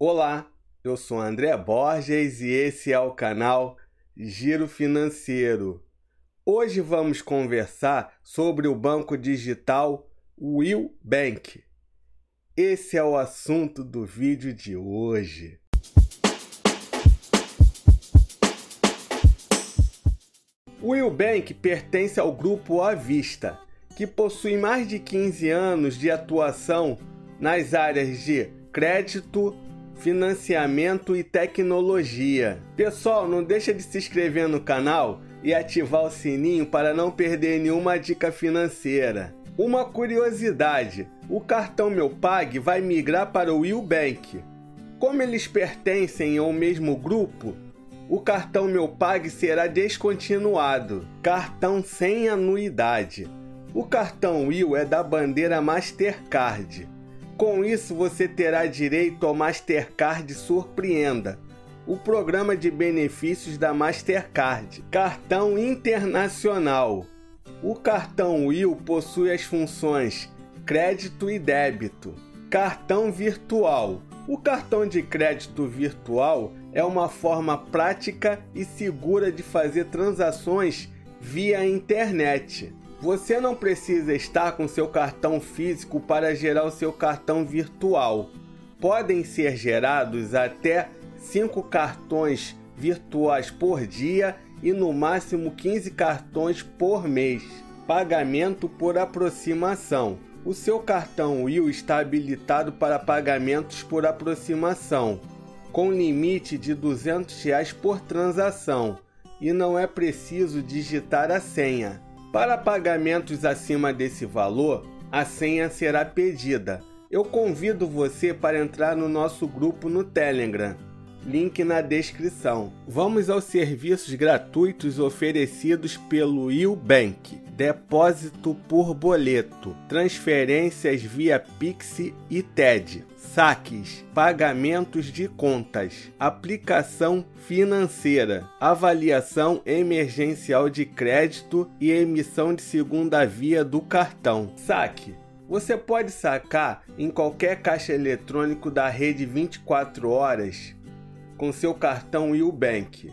Olá, eu sou André Borges e esse é o canal Giro Financeiro. Hoje vamos conversar sobre o banco digital Will Bank. Esse é o assunto do vídeo de hoje. O Will Bank pertence ao grupo À Vista, que possui mais de 15 anos de atuação nas áreas de crédito, financiamento e tecnologia. Pessoal, não deixa de se inscrever no canal e ativar o sininho para não perder nenhuma dica financeira. Uma curiosidade: o cartão Meu Pag vai migrar para o Will Bank. Como eles pertencem ao mesmo grupo, o cartão Meu Pag será descontinuado. Cartão sem anuidade. O cartão Will é da bandeira Mastercard. Com isso, você terá direito ao Mastercard Surpreenda, o programa de benefícios da Mastercard. Cartão Internacional. O cartão Will possui as funções crédito e débito. Cartão virtual. O cartão de crédito virtual é uma forma prática e segura de fazer transações via internet. Você não precisa estar com seu cartão físico para gerar o seu cartão virtual. Podem ser gerados até 5 cartões virtuais por dia e no máximo 15 cartões por mês. Pagamento por aproximação. O seu cartão Will está habilitado para pagamentos por aproximação, com limite de 200 reais por transação, e não é preciso digitar a senha. Para pagamentos acima desse valor, a senha será pedida. Eu convido você para entrar no nosso grupo no Telegram. Link na descrição. Vamos aos serviços gratuitos oferecidos pelo Bank: Depósito por boleto, transferências via Pix e TED saques, pagamentos de contas, aplicação financeira, avaliação emergencial de crédito e emissão de segunda via do cartão. Saque. Você pode sacar em qualquer caixa eletrônico da rede 24 horas com seu cartão Bank.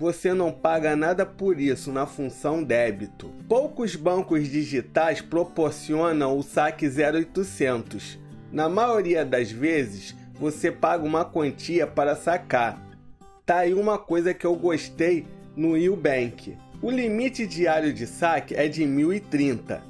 Você não paga nada por isso na função débito. Poucos bancos digitais proporcionam o saque 0800 na maioria das vezes, você paga uma quantia para sacar. Tá aí uma coisa que eu gostei no Bank. O limite diário de saque é de 1030.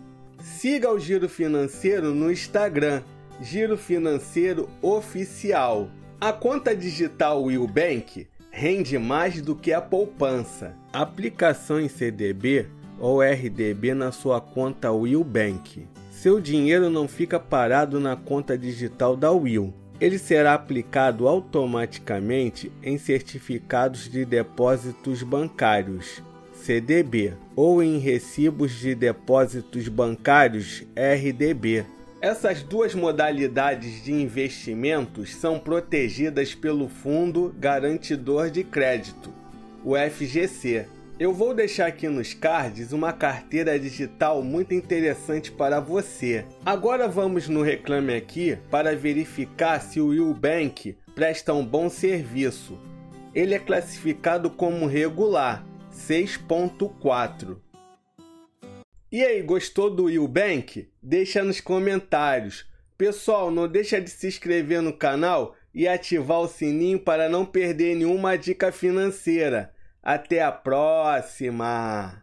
Siga o Giro Financeiro no Instagram, Giro Financeiro Oficial. A conta digital Bank rende mais do que a poupança. Aplicação em CDB ou RDB na sua conta Bank. Seu dinheiro não fica parado na conta digital da Will. Ele será aplicado automaticamente em certificados de depósitos bancários, CDB, ou em recibos de depósitos bancários, RDB. Essas duas modalidades de investimentos são protegidas pelo Fundo Garantidor de Crédito, o FGC eu vou deixar aqui nos cards uma carteira digital muito interessante para você. Agora vamos no Reclame Aqui para verificar se o Will presta um bom serviço. Ele é classificado como regular, 6.4. E aí, gostou do Bank? Deixa nos comentários. Pessoal, não deixa de se inscrever no canal e ativar o sininho para não perder nenhuma dica financeira. Até a próxima!